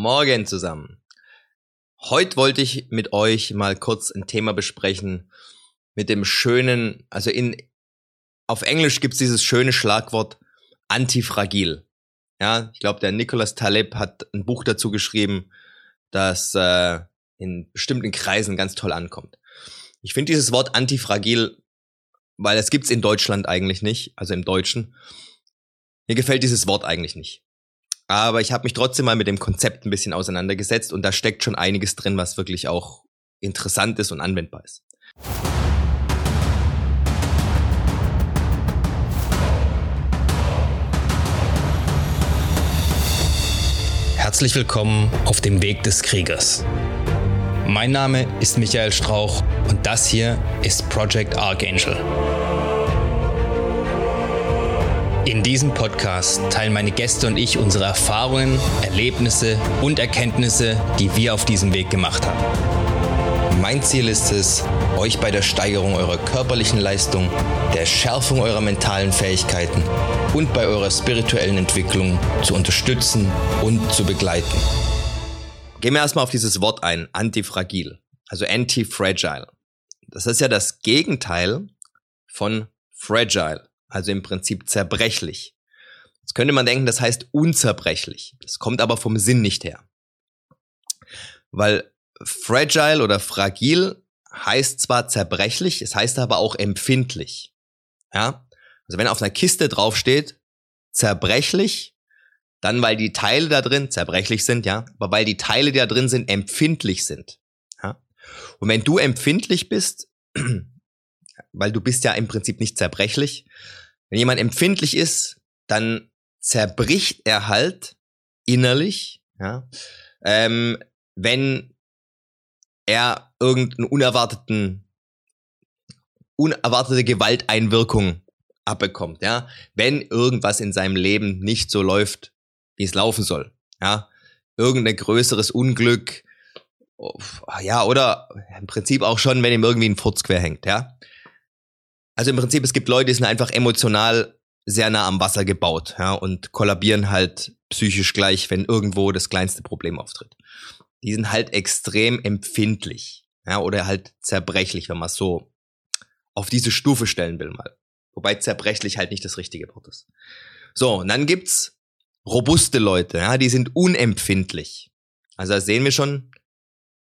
Morgen zusammen. Heute wollte ich mit euch mal kurz ein Thema besprechen mit dem schönen, also in, auf Englisch gibt's dieses schöne Schlagwort antifragil. Ja, ich glaube, der Nicholas Taleb hat ein Buch dazu geschrieben, das äh, in bestimmten Kreisen ganz toll ankommt. Ich finde dieses Wort antifragil, weil das gibt's in Deutschland eigentlich nicht, also im Deutschen. Mir gefällt dieses Wort eigentlich nicht. Aber ich habe mich trotzdem mal mit dem Konzept ein bisschen auseinandergesetzt und da steckt schon einiges drin, was wirklich auch interessant ist und anwendbar ist. Herzlich willkommen auf dem Weg des Kriegers. Mein Name ist Michael Strauch und das hier ist Project Archangel. In diesem Podcast teilen meine Gäste und ich unsere Erfahrungen, Erlebnisse und Erkenntnisse, die wir auf diesem Weg gemacht haben. Mein Ziel ist es, euch bei der Steigerung eurer körperlichen Leistung, der Schärfung eurer mentalen Fähigkeiten und bei eurer spirituellen Entwicklung zu unterstützen und zu begleiten. Gehen wir erstmal auf dieses Wort ein, antifragil, also anti-fragile. Das ist ja das Gegenteil von fragile also im Prinzip zerbrechlich. Jetzt könnte man denken, das heißt unzerbrechlich. Das kommt aber vom Sinn nicht her. Weil fragile oder fragil heißt zwar zerbrechlich, es heißt aber auch empfindlich. Ja? Also wenn auf einer Kiste draufsteht, zerbrechlich, dann weil die Teile da drin zerbrechlich sind, ja, aber weil die Teile, die da drin sind, empfindlich sind. Ja? Und wenn du empfindlich bist, weil du bist ja im Prinzip nicht zerbrechlich. Wenn jemand empfindlich ist, dann zerbricht er halt innerlich, ja, ähm, wenn er irgendeinen unerwarteten, unerwartete Gewalteinwirkung abbekommt, ja, wenn irgendwas in seinem Leben nicht so läuft, wie es laufen soll, ja, irgendein größeres Unglück, ja, oder im Prinzip auch schon, wenn ihm irgendwie ein Furz quer hängt, ja. Also im Prinzip, es gibt Leute, die sind einfach emotional sehr nah am Wasser gebaut, ja, und kollabieren halt psychisch gleich, wenn irgendwo das kleinste Problem auftritt. Die sind halt extrem empfindlich, ja, oder halt zerbrechlich, wenn man es so auf diese Stufe stellen will mal. Wobei zerbrechlich halt nicht das richtige Wort ist. So, und dann gibt's robuste Leute, ja, die sind unempfindlich. Also da sehen wir schon,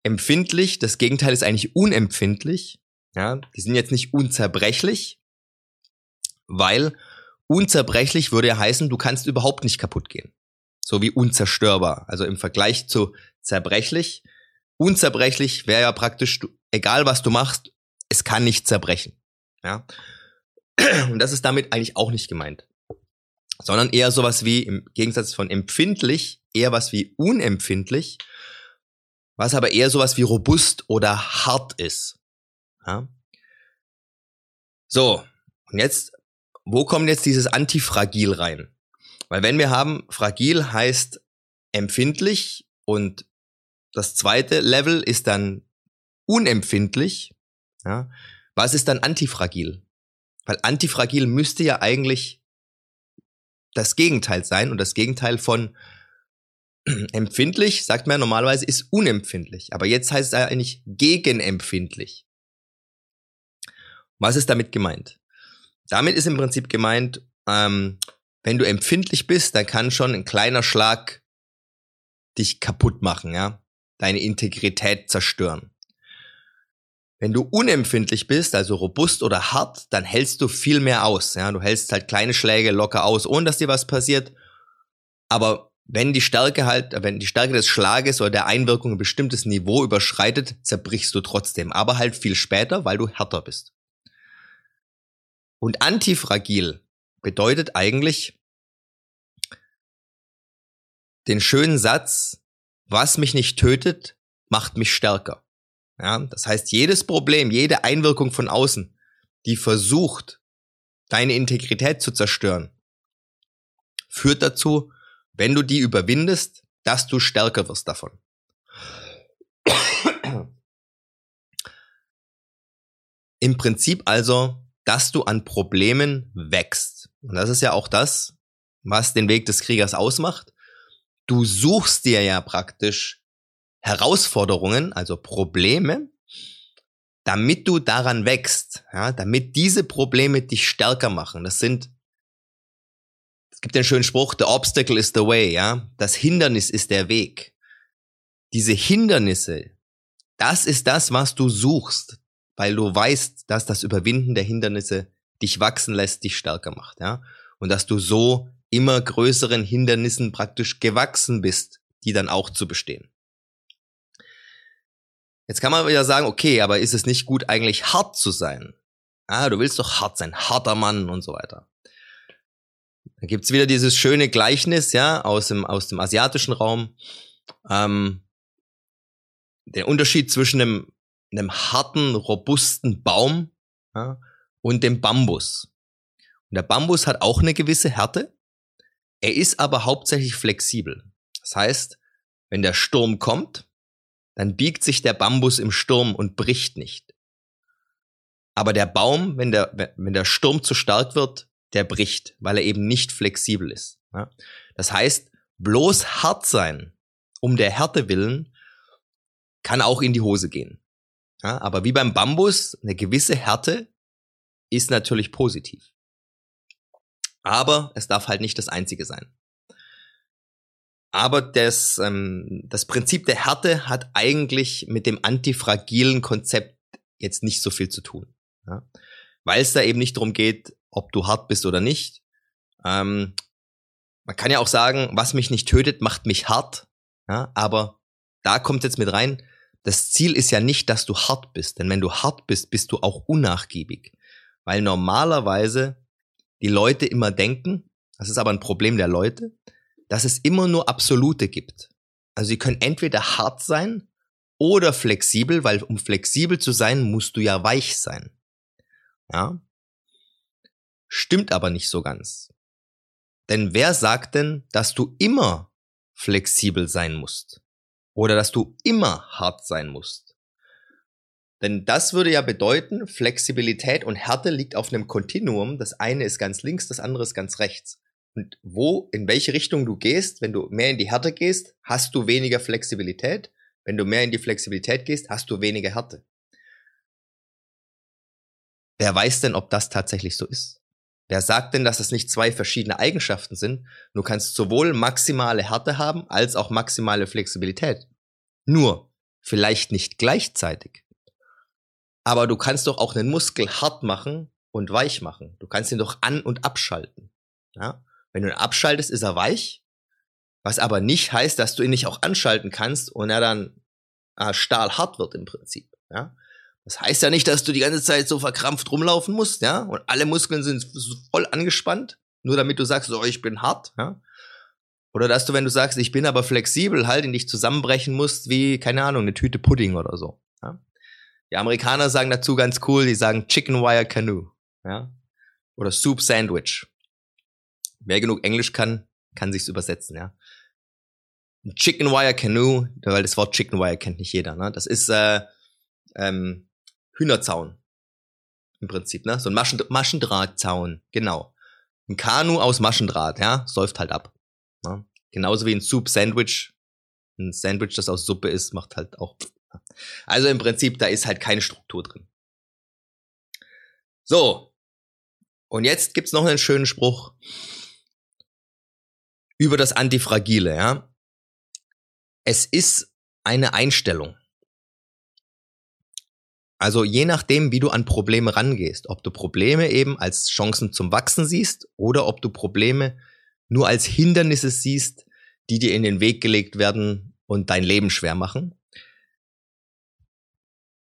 empfindlich, das Gegenteil ist eigentlich unempfindlich. Ja, die sind jetzt nicht unzerbrechlich, weil unzerbrechlich würde ja heißen, du kannst überhaupt nicht kaputt gehen. So wie unzerstörbar. Also im Vergleich zu zerbrechlich. Unzerbrechlich wäre ja praktisch, egal was du machst, es kann nicht zerbrechen. Ja. Und das ist damit eigentlich auch nicht gemeint. Sondern eher sowas wie, im Gegensatz von empfindlich, eher was wie unempfindlich, was aber eher sowas wie robust oder hart ist. Ja? So, und jetzt, wo kommt jetzt dieses Antifragil rein? Weil wenn wir haben, fragil heißt empfindlich und das zweite Level ist dann unempfindlich. Ja? Was ist dann antifragil? Weil antifragil müsste ja eigentlich das Gegenteil sein und das Gegenteil von empfindlich, sagt man normalerweise, ist unempfindlich. Aber jetzt heißt es eigentlich gegenempfindlich. Was ist damit gemeint? Damit ist im Prinzip gemeint, ähm, wenn du empfindlich bist, dann kann schon ein kleiner Schlag dich kaputt machen, ja, deine Integrität zerstören. Wenn du unempfindlich bist, also robust oder hart, dann hältst du viel mehr aus, ja, du hältst halt kleine Schläge locker aus, ohne dass dir was passiert. Aber wenn die Stärke halt, wenn die Stärke des Schlages oder der Einwirkung ein bestimmtes Niveau überschreitet, zerbrichst du trotzdem, aber halt viel später, weil du härter bist. Und antifragil bedeutet eigentlich den schönen Satz, was mich nicht tötet, macht mich stärker. Ja, das heißt, jedes Problem, jede Einwirkung von außen, die versucht, deine Integrität zu zerstören, führt dazu, wenn du die überwindest, dass du stärker wirst davon. Im Prinzip also dass du an Problemen wächst. Und das ist ja auch das, was den Weg des Kriegers ausmacht. du suchst dir ja praktisch Herausforderungen, also Probleme, damit du daran wächst, ja, damit diese Probleme dich stärker machen. Das sind, es gibt den schönen Spruch, the obstacle is the way, ja. Das Hindernis ist der Weg. Diese Hindernisse, das ist das, was du suchst, weil du weißt, dass das Überwinden der Hindernisse dich wachsen lässt, dich stärker macht, ja. Und dass du so immer größeren Hindernissen praktisch gewachsen bist, die dann auch zu bestehen. Jetzt kann man wieder sagen, okay, aber ist es nicht gut, eigentlich hart zu sein? Ah, du willst doch hart sein, harter Mann und so weiter. Da gibt's wieder dieses schöne Gleichnis, ja, aus dem, aus dem asiatischen Raum. Ähm, der Unterschied zwischen einem, einem harten, robusten Baum ja, und dem Bambus. Und der Bambus hat auch eine gewisse Härte. Er ist aber hauptsächlich flexibel. Das heißt, wenn der Sturm kommt, dann biegt sich der Bambus im Sturm und bricht nicht. Aber der Baum, wenn der, wenn der Sturm zu stark wird, der bricht, weil er eben nicht flexibel ist. Das heißt, bloß hart sein, um der Härte willen, kann auch in die Hose gehen. Aber wie beim Bambus, eine gewisse Härte ist natürlich positiv. Aber es darf halt nicht das einzige sein. Aber das, ähm, das Prinzip der Härte hat eigentlich mit dem antifragilen Konzept jetzt nicht so viel zu tun. Ja? Weil es da eben nicht darum geht, ob du hart bist oder nicht. Ähm, man kann ja auch sagen, was mich nicht tötet, macht mich hart. Ja? Aber da kommt jetzt mit rein, das Ziel ist ja nicht, dass du hart bist. Denn wenn du hart bist, bist du auch unnachgiebig. Weil normalerweise die Leute immer denken, das ist aber ein Problem der Leute, dass es immer nur Absolute gibt. Also sie können entweder hart sein oder flexibel, weil um flexibel zu sein, musst du ja weich sein. Ja? Stimmt aber nicht so ganz. Denn wer sagt denn, dass du immer flexibel sein musst? Oder dass du immer hart sein musst? Denn das würde ja bedeuten, Flexibilität und Härte liegt auf einem Kontinuum. Das eine ist ganz links, das andere ist ganz rechts. Und wo, in welche Richtung du gehst, wenn du mehr in die Härte gehst, hast du weniger Flexibilität. Wenn du mehr in die Flexibilität gehst, hast du weniger Härte. Wer weiß denn, ob das tatsächlich so ist? Wer sagt denn, dass das nicht zwei verschiedene Eigenschaften sind? Du kannst sowohl maximale Härte haben als auch maximale Flexibilität. Nur, vielleicht nicht gleichzeitig. Aber du kannst doch auch einen Muskel hart machen und weich machen. Du kannst ihn doch an- und abschalten. Ja? Wenn du ihn abschaltest, ist er weich. Was aber nicht heißt, dass du ihn nicht auch anschalten kannst und er dann äh, stahlhart wird im Prinzip. Ja? Das heißt ja nicht, dass du die ganze Zeit so verkrampft rumlaufen musst, ja, und alle Muskeln sind voll angespannt, nur damit du sagst, so, ich bin hart, ja. Oder dass du, wenn du sagst, ich bin aber flexibel, halt in dich zusammenbrechen musst, wie, keine Ahnung, eine Tüte Pudding oder so. Ja? Die Amerikaner sagen dazu ganz cool, die sagen Chicken Wire Canoe, ja. Oder Soup Sandwich. Wer genug Englisch kann, kann sich's übersetzen, ja. Chicken Wire Canoe, weil das Wort Chicken Wire kennt nicht jeder, ne? Das ist äh, ähm, Hühnerzaun im Prinzip, ne? So ein Maschen Maschendrahtzaun, genau. Ein Kanu aus Maschendraht, ja, säuft halt ab. Ne? Genauso wie ein Soup Sandwich. Ein Sandwich, das aus Suppe ist, macht halt auch. Also im Prinzip, da ist halt keine Struktur drin. So. Und jetzt gibt's noch einen schönen Spruch über das Antifragile, ja. Es ist eine Einstellung. Also je nachdem, wie du an Probleme rangehst, ob du Probleme eben als Chancen zum Wachsen siehst oder ob du Probleme nur als Hindernisse siehst, die dir in den Weg gelegt werden und dein Leben schwer machen,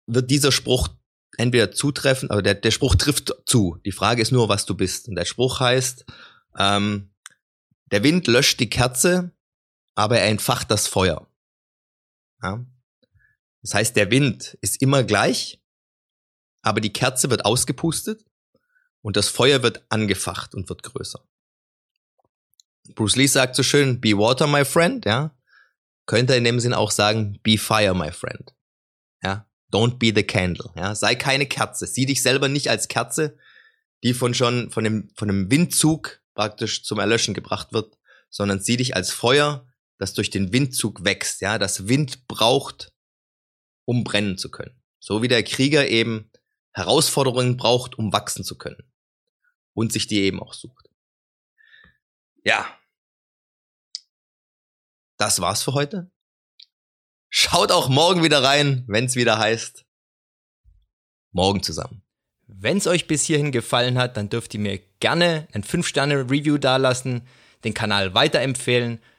wird dieser Spruch entweder zutreffen, aber der, der Spruch trifft zu. Die Frage ist nur, was du bist. Und der Spruch heißt, ähm, der Wind löscht die Kerze, aber er entfacht das Feuer. Ja? Das heißt, der Wind ist immer gleich, aber die Kerze wird ausgepustet und das Feuer wird angefacht und wird größer. Bruce Lee sagt so schön, be water, my friend, ja. Könnte in dem Sinn auch sagen, be fire, my friend. Ja. Don't be the candle, ja. Sei keine Kerze. Sieh dich selber nicht als Kerze, die von schon, von dem, von dem Windzug praktisch zum Erlöschen gebracht wird, sondern sieh dich als Feuer, das durch den Windzug wächst, ja, das Wind braucht, um brennen zu können. So wie der Krieger eben Herausforderungen braucht, um wachsen zu können. Und sich die eben auch sucht. Ja. Das war's für heute. Schaut auch morgen wieder rein, wenn's wieder heißt. Morgen zusammen. Wenn es euch bis hierhin gefallen hat, dann dürft ihr mir gerne ein 5-Sterne-Review dalassen, den Kanal weiterempfehlen.